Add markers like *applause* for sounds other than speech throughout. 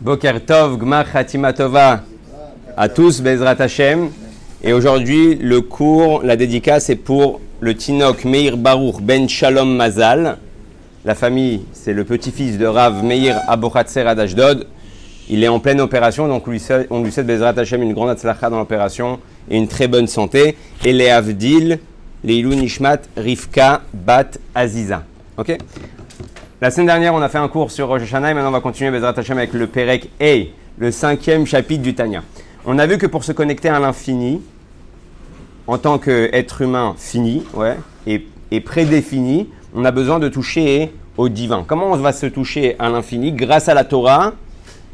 Boker Tov, Gmar Khatima Tova à tous, Bezrat Hashem. Et aujourd'hui, le cours, la dédicace est pour le Tinok Meir Baruch Ben Shalom Mazal. La famille, c'est le petit-fils de Rav Meir Abochatzer Adashdod. Il est en pleine opération, donc on lui souhaite, on lui souhaite Bezrat Hashem une grande atzlacha dans l'opération et une très bonne santé. Et les Avdil, les Ilou Nishmat, Rivka, Bat, Aziza. Ok? La semaine dernière, on a fait un cours sur Rosh Hashanah et maintenant on va continuer avec le Perek A, le cinquième chapitre du Tanya. On a vu que pour se connecter à l'infini, en tant qu'être humain fini ouais, et, prédéfini, on a besoin de toucher au divin. Comment on va se toucher à l'infini Grâce à la Torah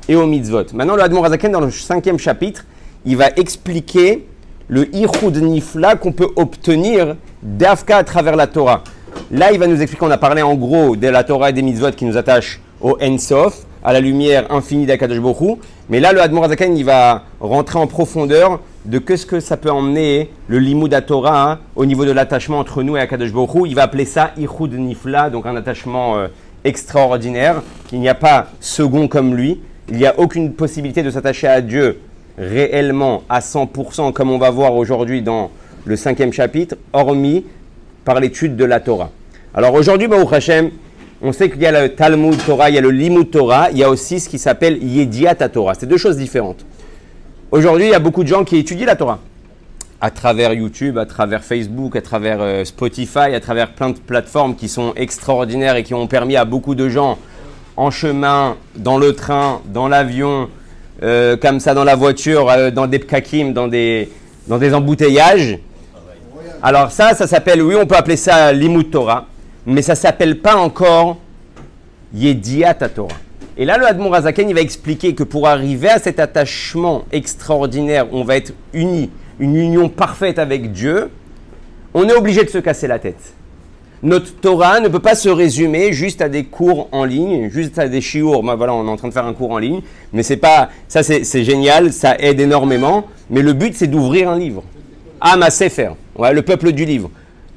et au mitzvot. Maintenant, le Admor Azaken, dans le cinquième chapitre, il va expliquer le Ichud Nifla qu'on peut obtenir d'Afka à travers la Torah. Là, il va nous expliquer, on a parlé en gros de la Torah et des mitzvot qui nous attachent au Ensof, à la lumière infinie d'Akadosh Baruch Mais là, le Admor il va rentrer en profondeur de qu'est-ce que ça peut emmener le limud à Torah hein, au niveau de l'attachement entre nous et Akadosh Baruch Il va appeler ça Ichud Nifla, donc un attachement euh, extraordinaire, qu'il n'y a pas second comme lui. Il n'y a aucune possibilité de s'attacher à Dieu réellement à 100%, comme on va voir aujourd'hui dans le cinquième chapitre, hormis par l'étude de la Torah. Alors aujourd'hui, Baruch Hashem, on sait qu'il y a le Talmud Torah, il y a le Limud Torah, il y a aussi ce qui s'appelle Yediat Torah. C'est deux choses différentes. Aujourd'hui, il y a beaucoup de gens qui étudient la Torah à travers YouTube, à travers Facebook, à travers euh, Spotify, à travers plein de plateformes qui sont extraordinaires et qui ont permis à beaucoup de gens en chemin, dans le train, dans l'avion, euh, comme ça dans la voiture, euh, dans des pkakim, dans des, dans des embouteillages. Alors ça, ça s'appelle, oui, on peut appeler ça Limut Torah, mais ça s'appelle pas encore Yediat Torah. Et là, le Admor Azaken, il va expliquer que pour arriver à cet attachement extraordinaire, on va être unis, une union parfaite avec Dieu, on est obligé de se casser la tête. Notre Torah ne peut pas se résumer juste à des cours en ligne, juste à des chiours. Voilà, on est en train de faire un cours en ligne, mais c'est pas ça, c'est génial, ça aide énormément. Mais le but, c'est d'ouvrir un livre. Ama Sefer, ouais, le peuple du livre.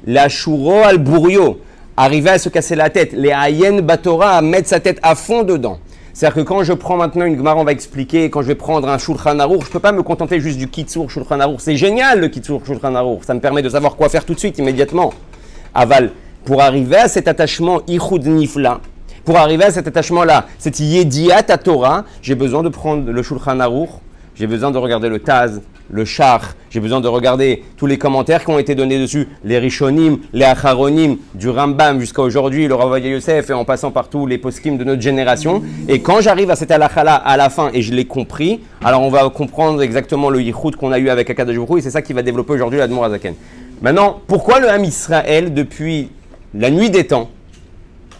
La Shuro al Bourio, arriver à se casser la tête. Les Ayen Batora, à mettre sa tête à fond dedans. C'est-à-dire que quand je prends maintenant une Gemara, on va expliquer, quand je vais prendre un Shulchan Aruch, je ne peux pas me contenter juste du Kitsur Shulchan Aruch. C'est génial le Kitsur Shulchan Aruch. Ça me permet de savoir quoi faire tout de suite, immédiatement. Aval, pour arriver à cet attachement Ichud Nifla, pour arriver à cet attachement-là, cette Yediat à Torah, j'ai besoin de prendre le Shulchan Aruch, j'ai besoin de regarder le Taz, le Char, j'ai besoin de regarder tous les commentaires qui ont été donnés dessus, les Rishonim, les Acharonim, du Rambam jusqu'à aujourd'hui, le Ravadia Yosef, et en passant par tous les poskim de notre génération. Et quand j'arrive à cet halakha à la fin et je l'ai compris, alors on va comprendre exactement le yichud qu'on a eu avec Baruch et c'est ça qui va développer aujourd'hui l'Admor Azaken. Maintenant, pourquoi le Ham Israël, depuis la nuit des temps,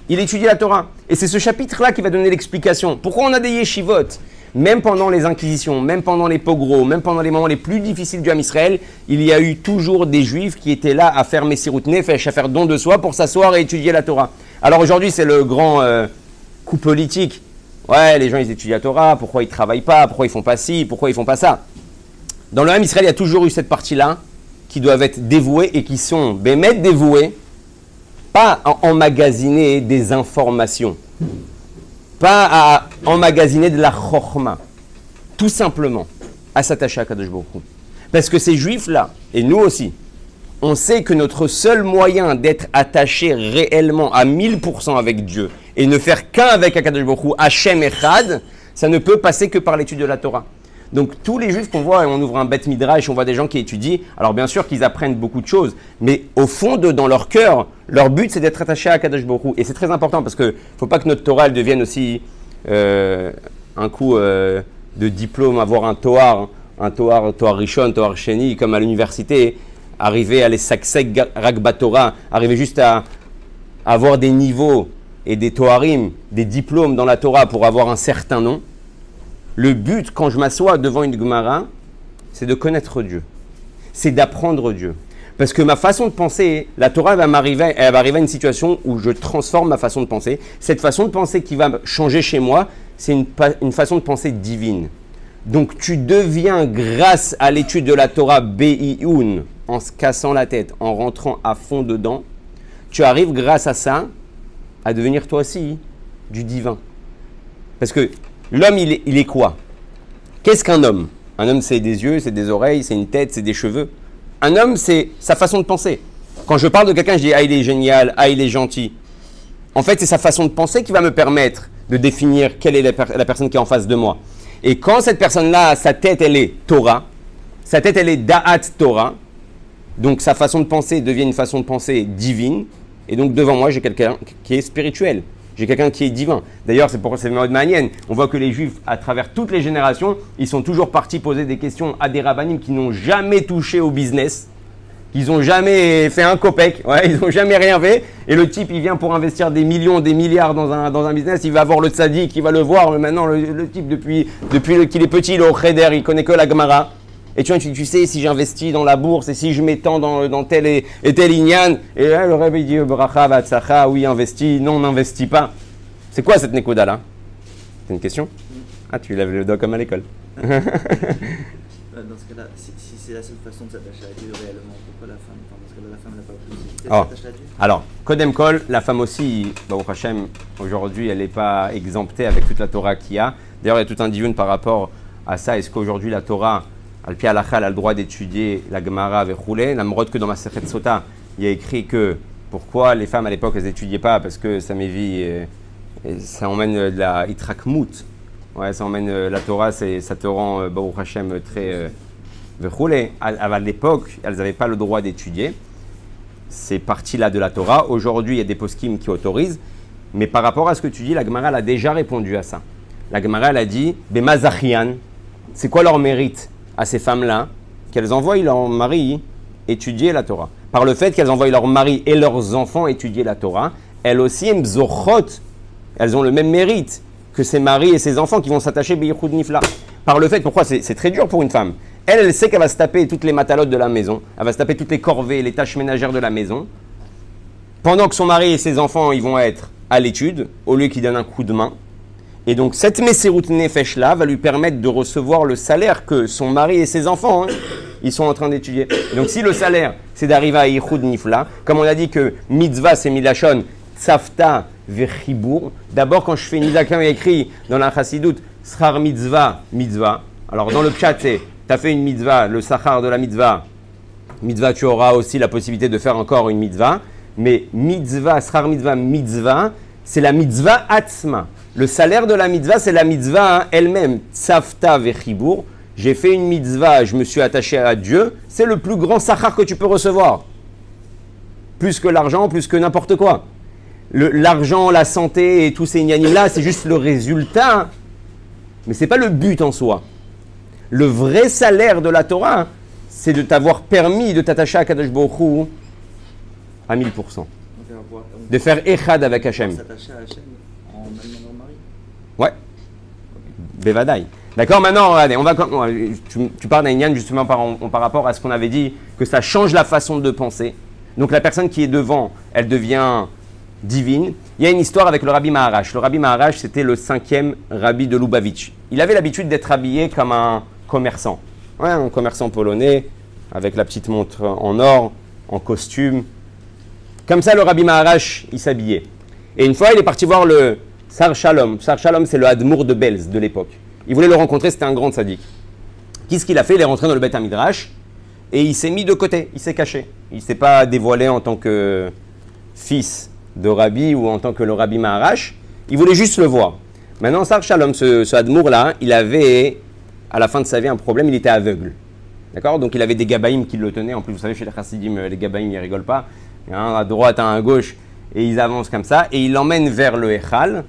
il étudie la Torah? Et c'est ce chapitre-là qui va donner l'explication. Pourquoi on a des yeshivot? Même pendant les inquisitions, même pendant les pogroms, même pendant les moments les plus difficiles du Ham Israël, il y a eu toujours des juifs qui étaient là à faire Messirut Nefesh, à faire don de soi pour s'asseoir et étudier la Torah. Alors aujourd'hui, c'est le grand euh, coup politique. Ouais, les gens, ils étudient la Torah, pourquoi ils ne travaillent pas, pourquoi ils font pas ci, pourquoi ils font pas ça? Dans le Ham Israël, il y a toujours eu cette partie-là qui doivent être dévouées et qui sont bémet dévouées, pas à emmagasiner des informations pas à emmagasiner de la chorma, tout simplement à s'attacher à Kadosh Baruch Parce que ces juifs-là, et nous aussi, on sait que notre seul moyen d'être attaché réellement à 1000% avec Dieu et ne faire qu'un avec Akadosh Baruch Hachem Echad, ça ne peut passer que par l'étude de la Torah. Donc tous les juifs qu'on voit, et on ouvre un bête midrash, on voit des gens qui étudient, alors bien sûr qu'ils apprennent beaucoup de choses, mais au fond de, dans leur cœur, leur but c'est d'être attaché à Kadosh Baruch Et c'est très important parce qu'il ne faut pas que notre Torah devienne aussi euh, un coup euh, de diplôme, avoir un Toar, un Toar, Toar Rishon, Toar Sheni, comme à l'université, arriver à les Saksek Ragbatora, arriver juste à avoir des niveaux et des Toarim, des diplômes dans la Torah pour avoir un certain nom. Le but, quand je m'assois devant une Gemara, c'est de connaître Dieu. C'est d'apprendre Dieu. Parce que ma façon de penser, la Torah va m'arriver, elle va arriver à une situation où je transforme ma façon de penser. Cette façon de penser qui va changer chez moi, c'est une, façon de penser divine. Donc tu deviens, grâce à l'étude de la Torah Be'ioun, en se cassant la tête, en rentrant à fond dedans, tu arrives grâce à ça à devenir toi aussi du divin. Parce que L'homme, il est, quoi? Qu'est-ce qu'un homme? Un homme, c'est des yeux, c'est des oreilles, c'est une tête, c'est des cheveux. Un homme, c'est sa façon de penser. Quand je parle de quelqu'un, je dis Ah, il est génial, ah, il est gentil. En fait, c'est sa façon de penser qui va me permettre de définir quelle est la, la personne qui est en face de moi. Et quand cette personne-là, sa tête, elle est Torah, sa tête, elle est Da'at Torah, donc sa façon de penser devient une façon de penser divine, et donc devant moi, j'ai quelqu'un qui est spirituel. J'ai quelqu'un qui est divin. D'ailleurs, c'est pour mode manienne. On voit que les juifs, à travers toutes les générations, ils sont toujours partis poser des questions à des rabbinim qui n'ont jamais touché au business, qu'ils n'ont jamais fait un copec, *laughs* ils n'ont jamais rien fait. Et le type, il vient pour investir des millions, des milliards dans un, business, il va voir le tzaddik, il va le voir, mais maintenant, le, type, depuis, qu'il est petit, il est au Cheder, il connaît que la Gemara. Et tu, vois, tu, tu sais, si j'investis dans la bourse et si je m'étends dans, dans tel et, et tel ignan, et là, le rabbi dit, bracha, vatsacha, oui, investis, non, n'investis pas. C'est quoi cette nekoda là C'est une question? Ah, tu lèves le doigt comme à l'école. *laughs* Dans ce cas-là, si, si c'est la seule façon de s'attacher à Dieu réellement, pourquoi la femme enfin, Dans ce cas-là, la femme n'a pas plus de s'attacher à Dieu? Alors, Kodem Kol, la femme aussi, Baruch Hashem, aujourd'hui, elle n'est pas exemptée avec toute la Torah qu'il y a. D'ailleurs, il y a tout un divun par rapport à ça. Est-ce qu'aujourd'hui, la Torah, Al-Pi elle a le droit d'étudier la Gemara avec Roulé La mrotte que dans ma Sechet Sota, il y a écrit que pourquoi les femmes à l'époque, elles n'étudiaient pas Parce que ça m'évit, euh, ça emmène euh, de la Itrakmout. Ouais, ça emmène euh, la Torah, ça te rend, Baruch Hashem, très. Vechoulé. à, à l'époque, elles n'avaient pas le droit d'étudier ces parties-là de la Torah. Aujourd'hui, il y a des poskim qui autorisent. Mais par rapport à ce que tu dis, la Gemara elle a déjà répondu à ça. La Gemara elle a dit Bemazachian, c'est quoi leur mérite? À ces femmes-là Qu'elles envoient leur mari étudier la Torah. Par le fait qu'elles envoient leur mari et leurs enfants étudier la Torah, elles aussi, elles ont le même mérite que ses maris et ses enfants qui vont s'attacher Beychud Nifla. Par le fait, pourquoi c'est c'est très dur pour une femme Elle, elle sait qu'elle va se taper toutes les matalotes de la maison, elle va se taper toutes les corvées, les tâches ménagères de la maison, pendant que son mari et ses enfants ils vont être à l'étude, au lieu qu'ils donnent un coup de main. Et donc cette Messerut Nefesh là va lui permettre de recevoir le salaire que son mari et ses enfants hein, ils sont en train d'étudier. Donc si le salaire c'est d'arriver à Yichud Nifla, comme on a dit que mitzvah c'est milachon, tsafta vechibour. D'abord quand je fais une il écrit dans la Chassidut, srar mitzvah, mitzvah. Alors dans le chat c'est, as fait une mitzvah, le sachar de la mitzvah, mitzvah, tu auras aussi la possibilité de faire encore une mitzvah. Mais mitzvah, srar mitzvah, mitzvah, c'est la mitzvah atzma. Le salaire de la mitzvah, c'est la mitzvah hein, elle-même. Tsafta vechibour. J'ai fait une mitzvah, je me suis attaché à Dieu. C'est le plus grand sachar que tu peux recevoir. Plus que l'argent, plus que n'importe quoi. L'argent, la santé et tous ces ignanim-là, c'est juste le résultat. Mais ce n'est pas le but en soi. Le vrai salaire de la Torah, hein, c'est de t'avoir permis de t'attacher à Kadosh à 1000%. Donc, elle va pouvoir on De faire Echad avec Hachem. s'attacher à Hachem en amenant mari. Ouais. Bevadaï. D'accord, maintenant, regardez, on va, tu, tu parles d'Aïnian justement par, par rapport à ce qu'on avait dit, que ça change la façon de penser. Donc la personne qui est devant, elle devient divine. Il y a une histoire avec le rabbi Maharash. Le rabbi Maharash, c'était le cinquième rabbi de Lubavitch. Il avait l'habitude d'être habillé comme un commerçant. Ouais, un commerçant polonais, avec la petite montre en or, en costume. Comme ça, le rabbi Maharash, il s'habillait. Et une fois, il est parti voir le Sar Shalom. Sar Shalom, c'est le Hadmour de Belz de l'époque. Il voulait le rencontrer, c'était un grand sadique. Qu'est-ce qu'il a fait? Il est rentré dans le Beth Midrash et il s'est mis de côté, il s'est caché. Il ne s'est pas dévoilé en tant que fils de rabbi ou en tant que le rabbi Maharash. Il voulait juste le voir. Maintenant, Sar Shalom, ce, ce Hadmour-là, il avait, à la fin de sa vie, un problème, il était aveugle. D'accord? Donc il avait des gabaïms qui le tenaient. En plus, vous savez, chez les chassidim, euh, les gabaïms, ils rigolent pas. Un à droite, à gauche, et ils avancent comme ça. Et il l'emmène vers le Echal.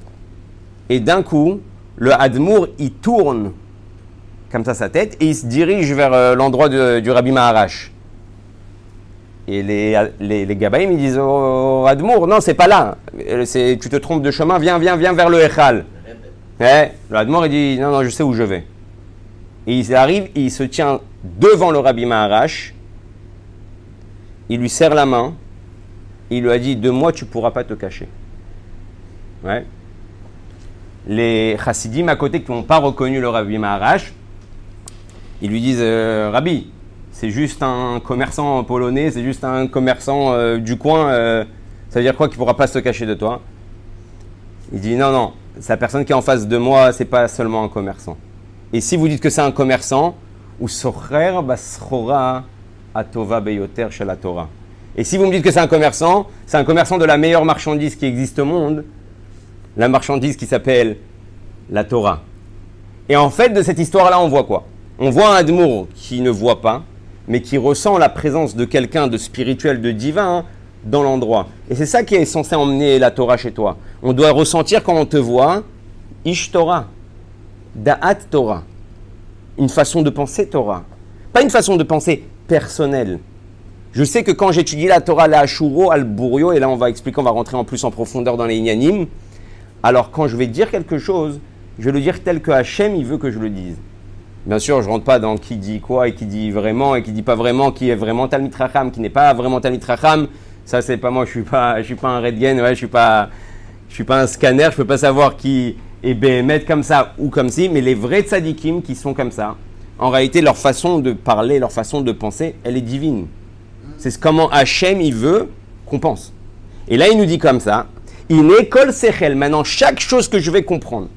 Et d'un coup, le Hadmour, il tourne comme ça sa tête et il se dirige vers euh, l'endroit du Rabbi Maharash. Et les, les, les gabaïm, ils disent au Hadmour, non, c'est pas là. Euh, Tu te trompes de chemin, viens, viens, viens vers le Echal. Ouais, le Hadmour, il dit, non, non, je sais où je vais. Et il arrive, il se tient devant le Rabbi Maharash. Il lui serre la main. Il lui a dit, de moi, tu pourras pas te cacher. Les chassidim à côté qui n'ont pas reconnu le Rabbi Maharash, ils lui disent euh, Rabbi, c'est juste un commerçant polonais, c'est juste un commerçant euh, du coin, euh, ça veut dire quoi qu'il ne pourra pas se cacher de toi? Il dit Non, non, sa personne qui est en face de moi, c'est pas seulement un commerçant. Et si vous dites que c'est un commerçant, ou socher basrora atova beyoter chez la Torah. Et si vous me dites que c'est un commerçant, c'est un commerçant de la meilleure marchandise qui existe au monde, la marchandise qui s'appelle la Torah. Et en fait, de cette histoire-là, on voit quoi? On voit un Admour qui ne voit pas, mais qui ressent la présence de quelqu'un de spirituel, de divin, dans l'endroit. Et c'est ça qui est censé emmener la Torah chez toi. On doit ressentir quand on te voit, Ish Torah, Da'at Torah, une façon de penser Torah. Pas une façon de penser personnelle. Je sais que quand j'étudie la Torah, la Ashuro, al Burio, et là on va expliquer, on va rentrer en plus en profondeur dans les Inyanim, alors quand je vais dire quelque chose, je vais le dire tel que Hachem il veut que je le dise. Bien sûr, je rentre pas dans qui dit quoi et qui dit vraiment et qui dit pas vraiment, qui est vraiment Talmit Racham, qui n'est pas vraiment Talmit Racham. Ça, c'est pas moi, je suis pas, je suis pas un Redgen, ouais, je suis pas, je suis pas un scanner, je peux pas savoir qui est BMET comme ça ou comme si, mais les vrais tzadikim qui sont comme ça, en réalité, leur façon de parler, leur façon de penser, elle est divine. C'est comment Hachem, il veut qu'on pense. Et là, il nous dit comme ça, il école sechel, maintenant, chaque chose que je vais comprendre,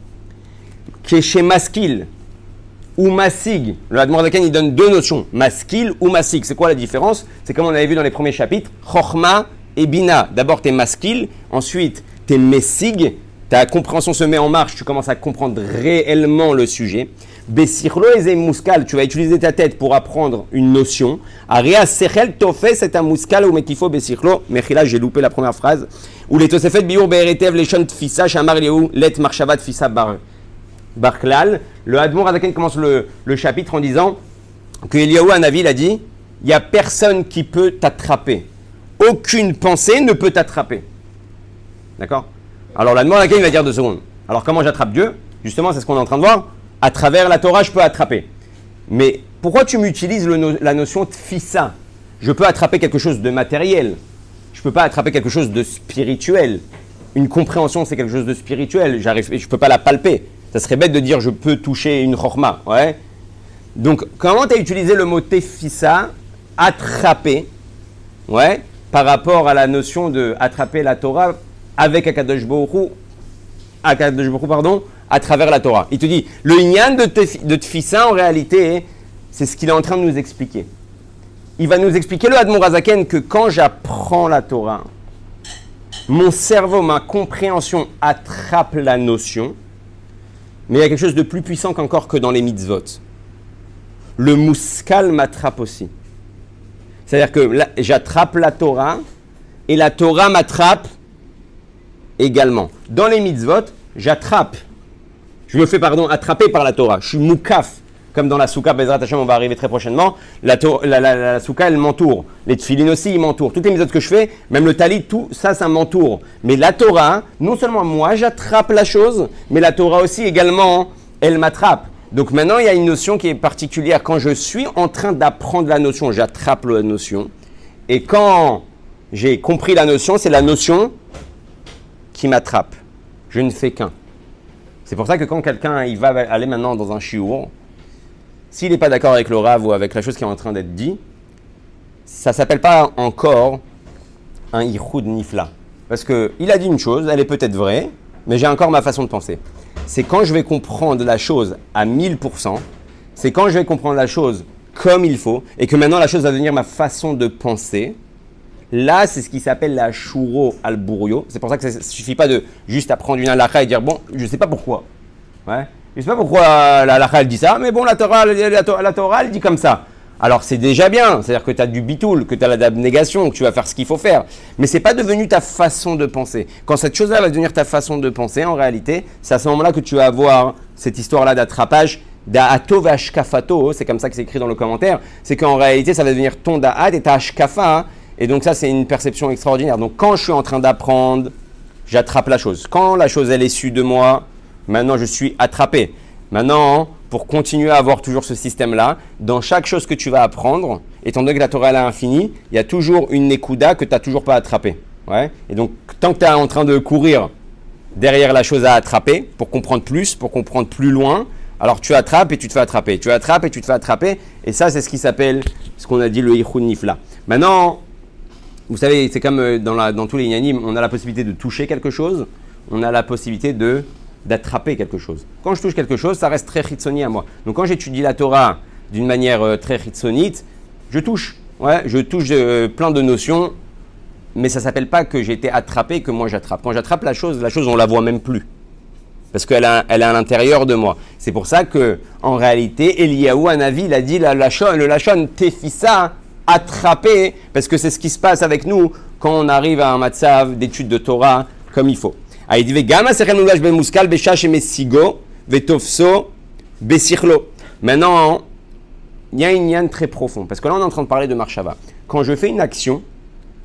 qui est chez maskil ou masig, le Admordakan, il donne deux notions, maskil ou masig. C'est quoi la différence? C'est comme on avait vu dans les premiers chapitres, chorma et bina. D'abord, tu es maskil, ensuite, tu es messig, ta compréhension se met en marche, tu commences à comprendre réellement le sujet. Besirlo et muskal, tu vas utiliser ta tête pour apprendre une notion. Aria sechel tofes c'est un muskal ou mekifo besirlo. Mechila, j'ai loupé la première phrase. Ou les tosefet biur be'eretev les shont fissa shamar let marshavat fissa bar. Barklal. Le Hadmon Razaken commence le, chapitre en disant que Eliyahu Hanavi a dit il n'y a personne qui peut t'attraper. Aucune pensée ne peut t'attraper. D'accord? Alors l'Admon Razaken il va dire deux secondes. Alors comment j'attrape Dieu Justement, c'est ce qu'on est en train de voir. À travers la Torah, je peux attraper. Mais pourquoi tu m'utilises la notion de fissa Je peux attraper quelque chose de matériel. Je ne peux pas attraper quelque chose de spirituel. Une compréhension, c'est quelque chose de spirituel. Je ne peux pas la palper. Ça serait bête de dire je peux toucher une chorma. Ouais. Donc, comment tu as utilisé le mot tefissa, attraper, ouais, par rapport à la notion de attraper la Torah avec Akadosh Baruch Akadosh Baruch pardon, à travers la Torah. Il te dit, le Inyan de, tefissa, en réalité, c'est ce qu'il est en train de nous expliquer. Il va nous expliquer, le Admon Razaken, que quand j'apprends la Torah, mon cerveau, ma compréhension attrape la notion, mais il y a quelque chose de plus puissant qu'encore que dans les mitzvot. Le muskal m'attrape aussi. C'est-à-dire que j'attrape la Torah et la Torah m'attrape également. Dans les mitzvot, j'attrape. Je me fais, pardon, attraper par la Torah. Je suis moukaf. Comme dans la souka, Bezrat Hashem, on va arriver très prochainement. La, la, souka, elle m'entoure. Les tfilines aussi, ils m'entourent. Toutes les mitzvot que je fais, même le talit, tout ça, ça m'entoure. Mais la Torah, non seulement moi, j'attrape la chose, mais la Torah aussi également, elle m'attrape. Donc maintenant, il y a une notion qui est particulière. Quand je suis en train d'apprendre la notion, j'attrape la notion. Et quand j'ai compris la notion, c'est la notion qui m'attrape. Je ne fais qu'un. C'est pour ça que quand quelqu'un il va aller maintenant dans un chiour, s'il n'est pas d'accord avec le rave ou avec la chose qui est en train d'être dit, ça s'appelle pas encore un ihoud nifla. Parce qu'il a dit une chose, elle est peut-être vraie, mais j'ai encore ma façon de penser. C'est quand je vais comprendre la chose à 1000%, c'est quand je vais comprendre la chose comme il faut, et que maintenant la chose va devenir ma façon de penser. Là, c'est ce qui s'appelle la shuro al burio. C'est pour ça que ça ne suffit pas de juste apprendre une halakha et dire bon, je ne sais pas pourquoi. Ouais. Je ne sais pas pourquoi la halakha dit ça, mais bon, la Torah, la, Torah, elle dit comme ça. Alors c'est déjà bien, c'est-à-dire que tu as du bitoul, que tu as l'abnégation, que tu vas faire ce qu'il faut faire. Mais c'est pas devenu ta façon de penser. Quand cette chose-là va devenir ta façon de penser, en réalité, c'est à ce moment-là que tu vas avoir cette histoire-là d'attrapage, da'ato vashkafato, c'est comme ça que c'est écrit dans le commentaire, c'est qu'en réalité ça va devenir ton da'at et ta ashkafa, hein. Et donc ça c'est une perception extraordinaire. Donc quand je suis en train d'apprendre, j'attrape la chose. Quand la chose elle est issue de moi, maintenant je suis attrapé. Maintenant, pour continuer à avoir toujours ce système-là, dans chaque chose que tu vas apprendre, étant donné que la Torah est infinie, il y a toujours une nekuda que tu n'as toujours pas attrapée. Ouais et donc, tant que tu es en train de courir derrière la chose à attraper, pour comprendre plus, pour comprendre plus loin, alors tu attrapes et tu te fais attraper. Tu attrapes et tu te fais attraper. Et ça, c'est ce qui s'appelle, ce qu'on a dit, le Yichun Nifla. Maintenant, vous savez, c'est comme euh, dans, la, tous les yanimes, on a la possibilité de toucher quelque chose, on a la possibilité de d'attraper quelque chose. Quand je touche quelque chose, ça reste très chitsoni à moi. Donc quand j'étudie la Torah d'une manière euh, très chitsonite, je touche. Ouais, je touche euh, plein de notions, mais ça s'appelle pas que j'ai été attrapé, que moi j'attrape. Quand j'attrape la chose, la chose on la voit même plus. Parce qu'elle elle est à l'intérieur de moi. C'est pour ça que, en réalité, Eliyahu Anavi, il a dit la lachon, le lachon tefissa, attrapé, parce que c'est ce qui se passe avec nous quand on arrive à un matzav d'études de Torah comme il faut. Ah, ben Maintenant, il y a une lien très profond, parce que là on est en train de parler de marshava. Quand je fais une action,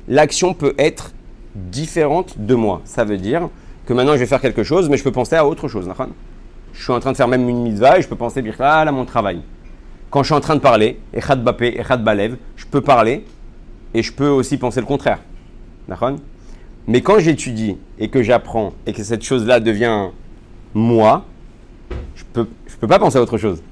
l'action peut être différente de moi. Ça veut dire que maintenant je vais faire quelque chose, mais je peux penser à autre chose. Je suis en train de faire même une mitzvah et je peux penser à mon travail. Quand je suis en train de parler, Echad Bapé, Echad Balev, je peux parler et je peux aussi penser le contraire. Mais quand j'étudie et que j'apprends et que cette chose-là devient moi, je ne peux, je peux pas penser à autre chose.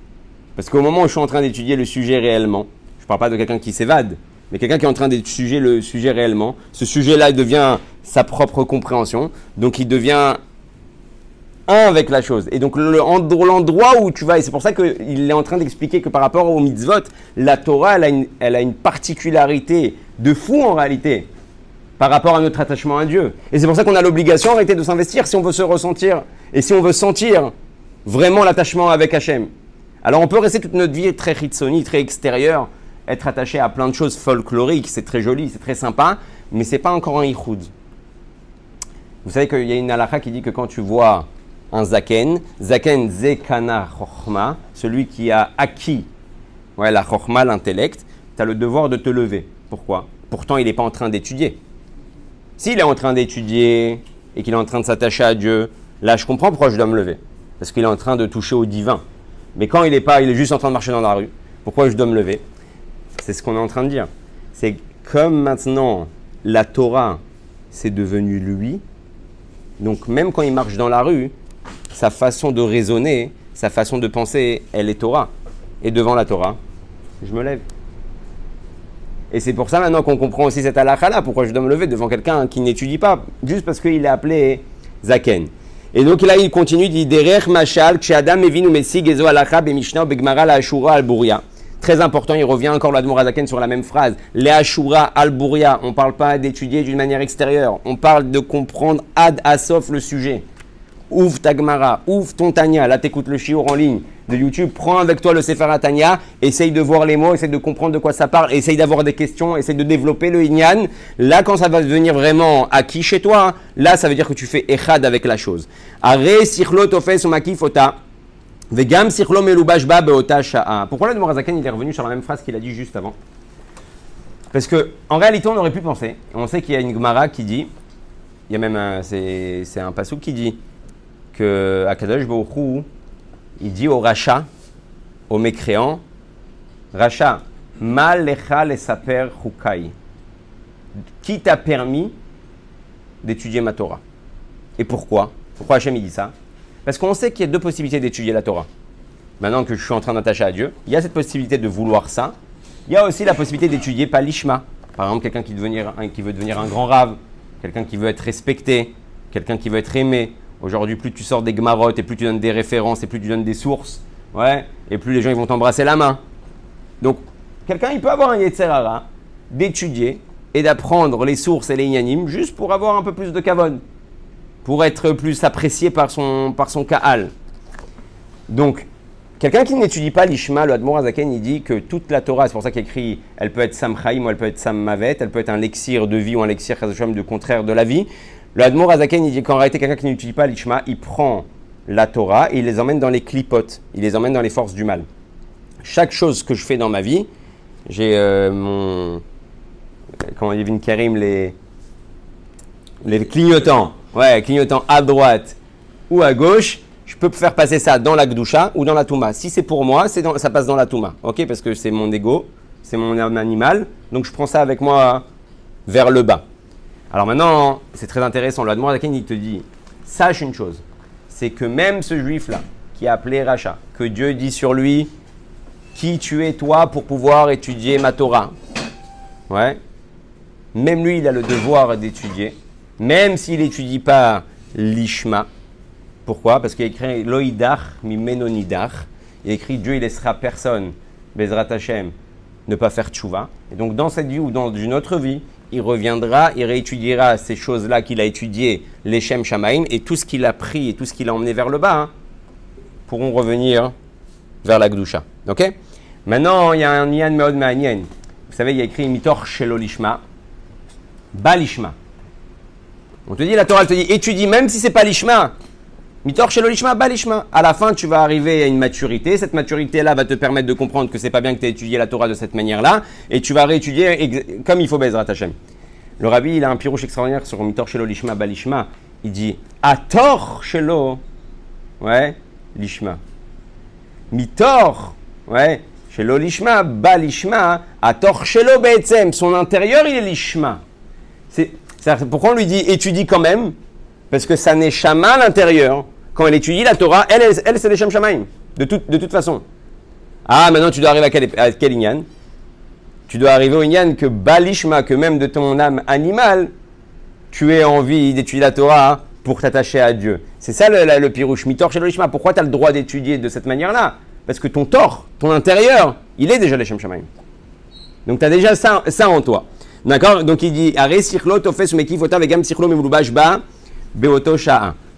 Parce qu'au moment où je suis en train d'étudier le sujet réellement, je ne parle pas de quelqu'un qui s'évade, mais quelqu'un qui est en train d'étudier le sujet réellement, ce sujet-là devient sa propre compréhension, donc il devient un avec la chose. Et donc l'endroit où tu vas, et c'est pour ça qu'il est en train d'expliquer que par rapport au mitzvot, la Torah, elle a, une, elle a une particularité de fou en réalité par rapport à notre attachement à Dieu. Et c'est pour ça qu'on a l'obligation réalité de s'investir si on veut se ressentir et si on veut sentir vraiment l'attachement avec Hachem. Alors on peut rester toute notre vie très hitsoni, très extérieur, être attaché à plein de choses folkloriques, c'est très joli, c'est très sympa, mais c'est pas encore un ichoud. Vous savez qu'il y a une halakha qui dit que quand tu vois un zaken, zaken zekana chokhma, celui qui a acquis ouais, la chokhma, l'intellect, tu as le devoir de te lever. Pourquoi? Pourtant, il n'est pas en train d'étudier. S'il est en train d'étudier et qu'il est en train de s'attacher à Dieu, là, je comprends pourquoi je dois me lever. Parce qu'il est en train de toucher au divin. Mais quand il n'est pas, il est juste en train de marcher dans la rue, pourquoi je dois me lever? C'est ce qu'on est en train de dire. C'est comme maintenant, la Torah, c'est devenu lui. Donc même quand il marche dans la rue, sa façon de raisonner, sa façon de penser, elle est Torah. Et devant la Torah, je me lève. Et c'est pour ça maintenant qu'on comprend aussi cette halakha-là, pourquoi je dois me lever devant quelqu'un qui n'étudie pas, juste parce qu'il est appelé Zaken. Et donc là, il continue, il dit Derech Mashal, Adam Evinu Mesig, Ezo Alakha, Bemishna, Begmara, Ashura, al Très important, il revient encore l'Admor Zaken sur la même phrase. Les Ashura, Al-Bouria, on ne parle pas d'étudier d'une manière extérieure, on parle de comprendre ad asof le sujet ouvre ta Gemara, ouvre ton Tanya, là t'écoutes le chiour en ligne de YouTube, prends avec toi le Sefer Tanya, essaye de voir les mots, essaye de comprendre de quoi ça parle, essaye d'avoir des questions, essaye de développer le Inyan. Là, quand ça va devenir vraiment acquis chez toi, là ça veut dire que tu fais Echad avec la chose. Sirlo fota. Vegam melubashba beota sha'a. Pourquoi le Morazakan il est revenu sur la même phrase qu'il a dit juste avant? Parce que en réalité, on aurait pu penser, on sait qu'il y a une Gemara qui dit, il y a même c'est un passouk qui dit que Akadosh Baruch il dit au rachat, au mécréant, rachat, mal lecha saper hukai. Qui t'a permis d'étudier ma Torah? Et pourquoi? Pourquoi Hachem dit ça? Parce qu'on sait qu'il y a deux possibilités d'étudier la Torah. Maintenant que je suis en train d'attacher à Dieu, il y a cette possibilité de vouloir ça. Il y a aussi la possibilité d'étudier pas l'ishma. Par exemple, quelqu'un qui, qui veut devenir un grand rave, quelqu'un qui veut être respecté, quelqu'un qui veut être aimé, Aujourd'hui, plus tu sors des gmarottes et plus tu donnes des références et plus tu donnes des sources, ouais, et plus les gens vont t'embrasser la main. Donc, quelqu'un il peut avoir un Yetzerara d'étudier et d'apprendre les sources et les inanimes juste pour avoir un peu plus de kavon, pour être plus apprécié par son, par son kaal. Donc, quelqu'un qui n'étudie pas l'Ishma, le Admor Azaken, il dit que toute la Torah, c'est pour ça qu'il écrit, elle peut être Samchaim ou elle peut être Sammavet, elle peut être un lexir de vie ou un lexir de contraire de la vie. Le Admor Azaken, il dit qu'en réalité, quelqu'un qui n'utilise pas l'Ishma, il prend la Torah et il les emmène dans les clipotes, il les emmène dans les forces du mal. Chaque chose que je fais dans ma vie, j'ai euh, mon. Comment dit Karim, les. Les clignotants. Ouais, clignotants à droite ou à gauche. Je peux faire passer ça dans la Gdusha ou dans la Touma. Si c'est pour moi, ça passe dans la Touma. Ok Parce que c'est mon ego, c'est mon animal. Donc je prends ça avec moi vers le bas. Alors maintenant, c'est très intéressant. Le Admorazaken, il te dit sache une chose c'est que même ce juif-là, qui a appelé Racha, que Dieu dit sur lui qui tu es toi pour pouvoir étudier ma Torah Ouais. Même lui, il a le devoir d'étudier, même s'il n'étudie pas l'Ishma. Pourquoi? Parce qu'il écrit Loïdach mi menonidach. Il écrit Dieu, il laissera personne, Bezrat Hashem, ne pas faire tchouva. Et donc, dans cette vie ou dans une autre vie, il reviendra, il réétudiera ces choses-là qu'il a étudiées, les Shem Shamaim, et tout ce qu'il a pris et tout ce qu'il a emmené vers le bas, hein, pourront revenir vers la Gdusha. Ok? Maintenant, il y a un Yan Meod Ma'anien. Vous savez, il y a écrit Mitor Shelolishma, Balishma. On te dit, la Torah te dit, étudie même si c'est pas l'Ishma. Mitor Shelolishma, Balishma. À la fin, tu vas arriver à une maturité. Cette maturité-là va te permettre de comprendre que c'est pas bien que tu aies étudié la Torah de cette manière-là. Et tu vas réétudier comme il faut Bezrat Hashem. Le rabbi, il a un pirouche extraordinaire sur Mitor Shelolishma, Balishma. Il dit, Ator Shelo. Ouais, Lishma. Mitor. Ouais, Shelo Lishma, Balishma. Ator Shelo Be'etzem. Son intérieur, il est Lishma. C'est pourquoi on lui dit étudie quand même Parce que ça n'est chama l'intérieur. Quand elle étudie la Torah, elle, elle, c'est des Shem. De, de toute façon. Ah, maintenant tu dois arriver à quel, à quel Inyan? Tu dois arriver au Inyan que Balishma, que même de ton âme animale, tu aies envie d'étudier la Torah pour t'attacher à Dieu. C'est ça le, le, pirouche. Mitor Shelolishma. Pourquoi tu as le droit d'étudier de cette manière-là? Parce que ton tort, ton intérieur, il est déjà les Shem Shamaim. Donc tu as déjà ça, en toi. D'accord? Donc il dit Are sirlo tofes mekifota vegam sirlo memulubash ba beoto.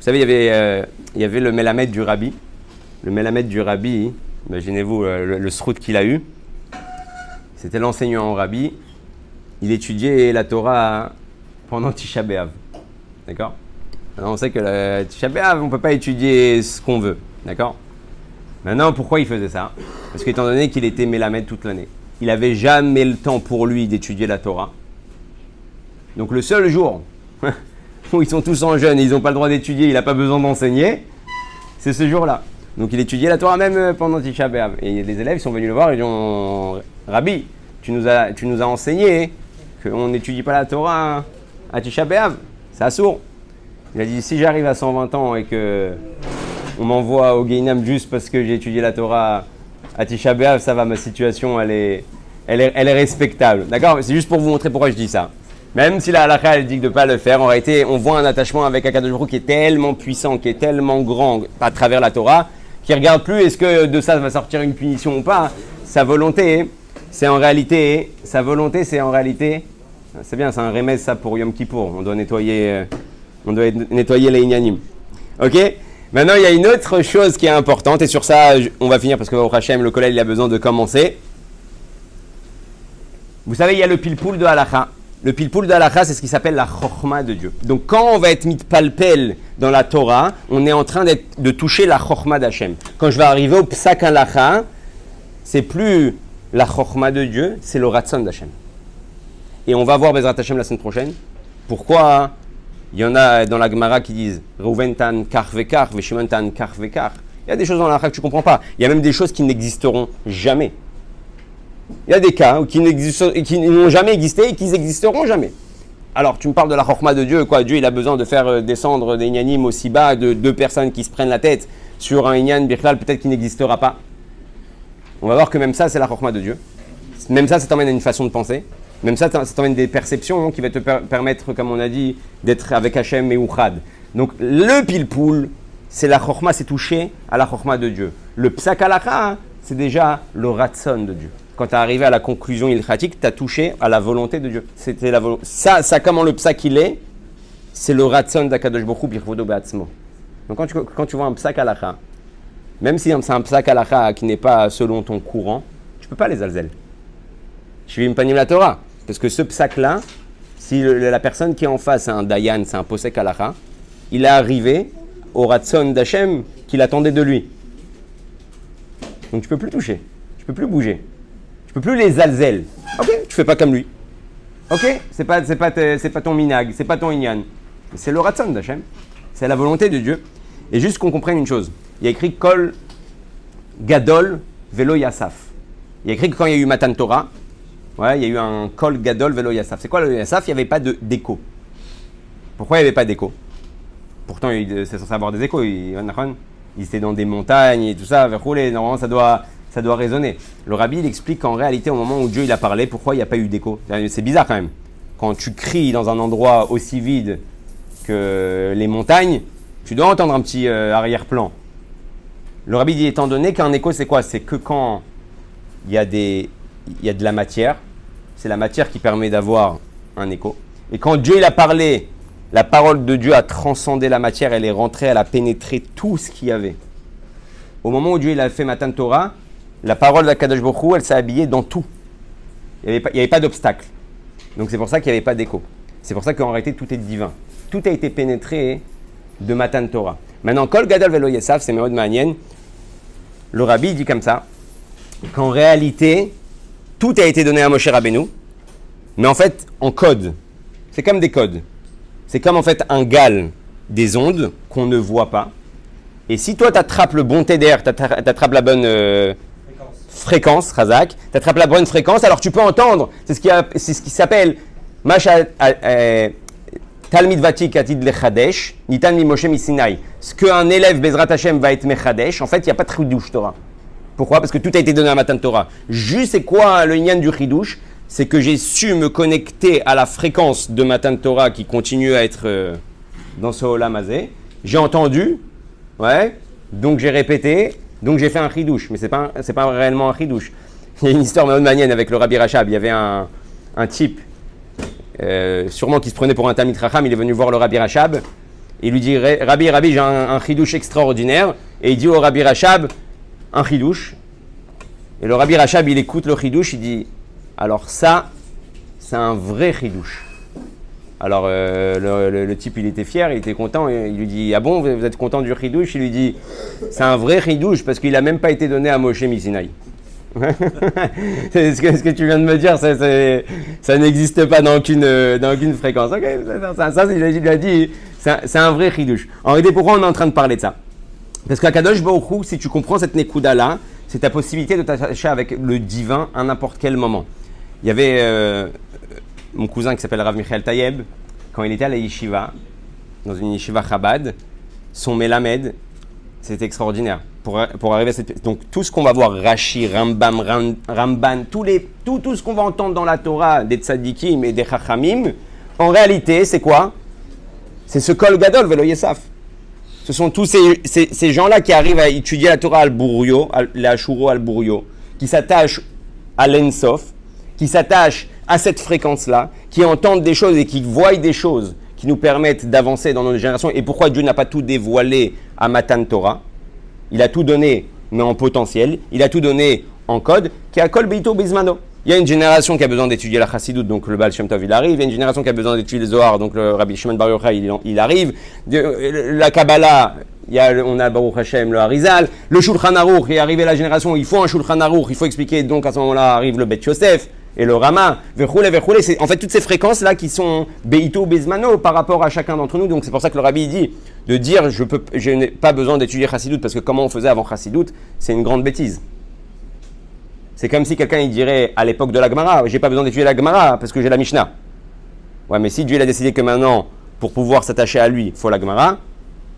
Savez, il y avait, euh, le Melamed du Rabbi. Le Melamed du Rabbi, imaginez-vous le, le, srout qu'il a eu. C'était l'enseignant au Rabbi. Il étudiait la Torah pendant Tisha B'Av. D'accord? Alors on sait que Tisha on ne peut pas étudier ce qu'on veut. D'accord? Maintenant, pourquoi il faisait ça? Parce qu'étant donné qu'il était Melamed toute l'année il n'avait jamais le temps pour lui d'étudier la Torah. Donc le seul jour *laughs* ils sont tous en jeûne ils n'ont pas le droit d'étudier, il n'a pas besoin d'enseigner, c'est ce jour-là. Donc il étudiait la Torah même pendant Tisha B'Av. Et les élèves sont venus le voir et ils ont Rabbi, tu nous as, enseigné qu'on n'étudie pas la Torah à Tisha B'Av. C'est assourd. Il a dit si j'arrive à 120 ans et que on m'envoie au Gainam juste parce que j'ai étudié la Torah à Tisha B'Av, ça va, ma situation, elle est respectable. D'accord? C'est juste pour vous montrer pourquoi je dis ça. Même si la halakha, elle dit de ne pas le faire, en réalité, on voit un attachement avec Akadosh qui est tellement puissant, qui est tellement grand à travers la Torah, qui regarde plus est-ce que de ça va sortir une punition ou pas. Sa volonté, c'est en réalité, sa volonté, c'est en réalité, c'est bien, c'est un remède ça pour Yom Kippour. On doit nettoyer, euh, on doit nettoyer les ignanim. Ok? Maintenant, il y a une autre chose qui est importante, et sur ça, on va finir parce que au Hachem, le collègue, il a besoin de commencer. Vous savez, il y a le pilpoul de halakha. Le pilpoul de halakha, c'est ce qui s'appelle la chokhma de Dieu. Donc, quand on va être mit palpel dans la Torah, on est en train de toucher la chokhma d'Hachem. Quand je vais arriver au psak halakha, c'est plus la chokhma de Dieu, c'est le ratson d'Hachem. Et on va voir Bezrat Hachem la semaine prochaine. Pourquoi il y en a dans la Gemara qui disent Reuven tan kar vekar, Shimon tan kar vekar. Il y a des choses dans la que tu ne comprends pas. Il y a même des choses qui n'existeront jamais. Il y a des cas qui n'ont jamais existé et qui n'existeront jamais. Alors, tu me parles de la chorma de Dieu, quoi. Dieu, il a besoin de faire euh, descendre des ignanim aussi bas de deux personnes qui se prennent la tête sur un ignan birklal, peut-être qui n'existera pas. On va voir que même ça, c'est la chorma de Dieu. Même ça, ça t'emmène à une façon de penser. Même ça, ça t'emmène des perceptions qui va te permettre, comme on a dit, d'être avec Hachem et Uchad. Donc le pilpoul, c'est la chorma, c'est touché à la chorma de Dieu. Le psakalaka, c'est déjà le ratson de Dieu. Quand tu es arrivé à la conclusion ilchatique, tu as touché à la volonté de Dieu. C'était la ça, ça, comment le psak il est, c'est le ratson d'Akadosh Bokhu be'atzmo. Donc quand tu, quand tu vois un psakalaka, même si c'est un psakalaka qui n'est pas selon ton courant, tu peux pas les alzel. Je vais me la Torah. Parce que ce psaque-là, si la personne qui est en face, c'est un Dayan, c'est un Posek Alacha, il est arrivé au Ratson d'Hachem qu'il attendait de lui. Donc tu peux plus toucher, tu peux plus bouger, plus les alzel. Ok, tu fais pas comme lui. Ok, c'est pas, c'est pas, c'est pas ton minag, c'est pas ton inyan. C'est le Ratson d'Hachem. C'est la volonté de Dieu. Et juste qu'on comprenne une chose. Il y a écrit Kol Gadol Velo Yasaf. Il y a écrit que quand il y a eu Matan Torah, Ouais, il y a eu un col gadol velo yassaf. C'est quoi le yassaf Il n'y avait pas d'écho. Pourquoi il n'y avait pas d'écho? Pourtant, c'est censé avoir des échos. Il, il était dans des montagnes et tout ça. Normalement, ça doit, ça doit résonner. Le rabbi, il explique qu'en réalité, au moment où Dieu il a parlé, pourquoi il n'y a pas eu d'écho? C'est bizarre quand même. Quand tu cries dans un endroit aussi vide que les montagnes, tu dois entendre un petit euh, arrière-plan. Le rabbi dit, étant donné qu'un écho, c'est quoi? C'est que quand il y, a y a de la matière, c'est la matière qui permet d'avoir un écho. Et quand Dieu il a parlé, la parole de Dieu a transcendé la matière, elle est rentrée, elle a pénétré tout ce qu'il y avait. Au moment où Dieu il a fait Matan Torah, la parole d'Akadosh Baruch elle s'est habillée dans tout. Il n'y avait pas, d'obstacle. Donc c'est pour ça qu'il n'y avait pas d'écho. C'est pour ça qu'en réalité tout est divin. Tout a été pénétré de Matan Torah. Maintenant, Kol Gadol Velo Yesaf, c'est Meod Manienne. Le rabbi dit comme ça qu'en réalité, tout a été donné à Moshe Rabbeinu, mais en fait, en code. C'est comme des codes. C'est comme en fait un gal des ondes qu'on ne voit pas. Et si toi, tu attrapes le bon TDR, tu attrapes la bonne euh, fréquence, Razak, tu attrapes la bonne fréquence, alors tu peux entendre. C'est ce qui, ce qui s'appelle euh, Talmid Vatik Atid Lechadesh, Nitan Moshe Misinai. Ce qu'un élève Bezrat Hashem va être Mechadesh, en fait, il n'y a pas de Chidouche Torah. Pourquoi? Parce que tout a été donné à Matan Torah. Juste, c'est quoi le Inyan du Chidouche? C'est que j'ai su me connecter à la fréquence de Matan Torah qui continue à être euh, dans ce Olamazé. J'ai entendu, ouais, donc j'ai répété, donc j'ai fait un Chidouche. Mais ce n'est pas, pas réellement un Chidouche. Il y a une histoire manienne avec le Rabbi Rachab. Il y avait un, un type euh, sûrement qui se prenait pour un Tamit Racham, il est venu voir le Rabbi Rachab. Il lui dit Rabbi, Rabbi, j'ai un, chidouche extraordinaire. Et il dit au Rabbi Rachab Un chidouche. Et le Rabbi Rachab, il écoute le chidouche, il dit Alors ça, c'est un vrai chidouche. Alors euh, le, type, il était fier, il était content. Il lui dit Ah bon, vous êtes content du chidouche Il lui dit C'est un vrai chidouche parce qu'il n'a même pas été donné à Moshe Misinaï. *laughs* ce, que, ce que tu viens de me dire, ça n'existe pas dans aucune, dans aucune fréquence. ça, ça, il a dit, c'est un, vrai chidouche. En réalité, pourquoi on est en train de parler de ça? Parce qu'à Kadosh Baruch si tu comprends cette Nekuda-là, c'est ta possibilité de t'attacher avec le divin à n'importe quel moment. Il y avait euh, mon cousin qui s'appelle Rav Michael Tayeb, quand il était à la yeshiva, dans une yeshiva Chabad, son Melamed, c'était extraordinaire pour, arriver à cette... Donc tout ce qu'on va voir, Rashi, Rambam, Ramban, tous les, tout, tout ce qu'on va entendre dans la Torah des tzadikim et des chachamim, en réalité, c'est quoi? C'est ce kol gadol, velo yesaf. Ce sont tous ces, ces, gens-là qui arrivent à étudier la Torah al-Bouryo, la Ashuro al-Bouryo, qui s'attachent à l'Ensof, qui s'attachent à cette fréquence-là, qui entendent des choses et qui voient des choses qui nous permettent d'avancer dans notre génération. Et pourquoi Dieu n'a pas tout dévoilé à Matan Torah? Il a tout donné, mais en potentiel. Il a tout donné en code, qui a Kol Beito Bismano. Il y a une génération qui a besoin d'étudier la Chassidut, donc le Baal Shem Tov, il arrive. Il y a une génération qui a besoin d'étudier le Zohar, donc le Rabbi Shimon Bar Yochai, il, arrive. La Kabbalah, il y a, on a Baruch Hashem, le Harizal. Le Shulchan Aruch, est arrivé la génération, il faut un Shulchan Aruch, il faut expliquer. Donc à ce moment-là arrive le Bet Yosef et le Rama, c'est en fait toutes ces fréquences-là qui sont Beito, Bezmano par rapport à chacun d'entre nous. Donc c'est pour ça que le Rabbi dit de dire je, peux, n'ai pas besoin d'étudier Chassidut parce que comment on faisait avant Chassidut, c'est une grande bêtise. C'est comme si quelqu'un il dirait à l'époque de la Gemara, j'ai pas besoin d'étudier la Gemara parce que j'ai la Mishnah. Ouais, mais si Dieu a décidé que maintenant, pour pouvoir s'attacher à lui, il faut la Gemara,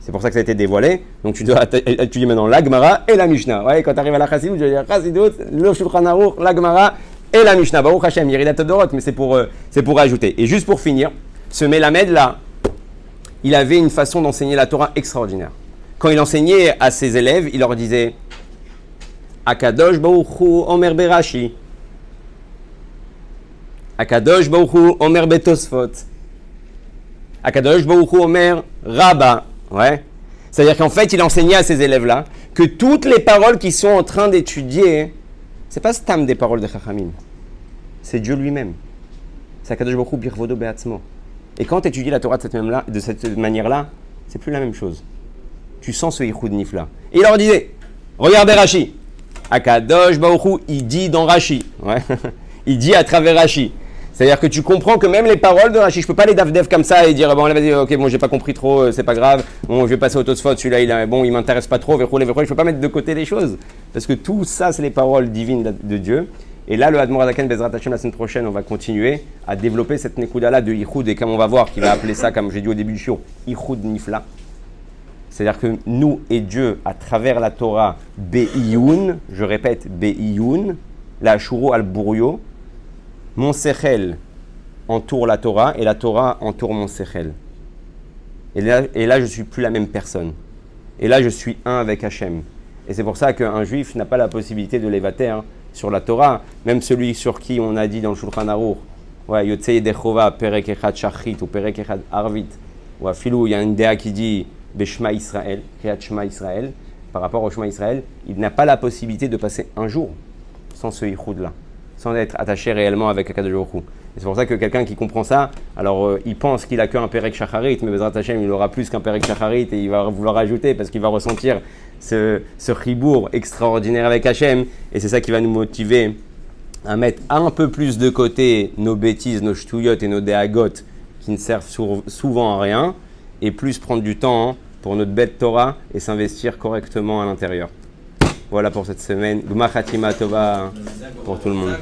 c'est pour ça que ça a été dévoilé. Donc tu dois étudier maintenant la Gemara et la Mishnah. Ouais, quand tu arrives à la Chassidut, je vais dire Chassidut, le Shulchan Aruch, la Gemara et la Mishnah. Baruch Hashem, Todorot, mais c'est pour, euh, pour ajouter. Et juste pour finir, ce Melamed là, il avait une façon d'enseigner la Torah extraordinaire. Quand il enseignait à ses élèves, il leur disait Akadosh Baruchu Omer Berashi. Akadosh Baruchu Omer Betosfot. Akadosh Baruchu Omer Rabba. Ouais. C'est-à-dire qu'en fait, il enseignait à ses élèves-là que toutes les paroles qu'ils sont en train d'étudier, c'est pas Stam des paroles de Chachamim. C'est Dieu lui-même. C'est Akadosh Baruchu Birvodo Beatzmo. Et quand tu étudies la Torah de cette, même de cette manière-là, c'est plus la même chose. Tu sens ce Yichud Nif-là. Et il leur disait, regardez Rashi. Akadosh Baruchu, il dit dans Rashi. Ouais. *laughs* il dit à travers Rashi. C'est-à-dire que tu comprends que même les paroles de Rashi, je peux pas les dev comme ça et dire bon vas-y ok bon j'ai pas compris trop euh, c'est pas grave. Bon je vais passer au Tosfot celui-là il bon il m'intéresse pas trop verrou je peux pas mettre de côté les choses. Parce que tout ça c'est les paroles divines de Dieu. Et là, le Admor Adaken Bezrat Hashem, la semaine prochaine, on va continuer à développer cette Nekuda-là de Yichud, et comme on va voir, qui va appeler ça, comme j'ai dit au début du show, Yichud Nifla. C'est-à-dire que nous et Dieu, à travers la Torah, Be'iyun, je répète, Be'iyun, la Shuro al-Bouryo, mon Sechel entoure la Torah et la Torah entoure mon Sechel. Et là, je suis plus la même personne. Et là, je suis un avec Hachem. Et c'est pour ça qu'un juif n'a pas la possibilité de l'évater hein, sur la Torah, même celui sur qui on a dit dans le Shulchan Aruch, ouais, Yotzei Dechova, Perek ou Perek Arvit, il y a une déa qui dit Beshma Israël, Shema par rapport au Shema Israël, il n'a pas la possibilité de passer un jour sans ce yichud là, sans être attaché réellement avec Akadosh. Et c'est pour ça que quelqu'un qui comprend ça, alors euh, il pense qu'il a qu'un Perek Shacharit, mais Bezrat Hashem, il aura plus qu'un Perek Shacharit et il va vouloir ajouter parce qu'il va ressentir ce, ce extraordinaire avec Hachem. Et c'est ça qui va nous motiver à mettre un peu plus de côté nos bêtises, nos ch'touillots et nos déagots qui ne servent sou- souvent à rien, et plus prendre du temps pour notre bête Torah et s'investir correctement à l'intérieur. Voilà pour cette semaine. Khatima Tova pour tout le monde.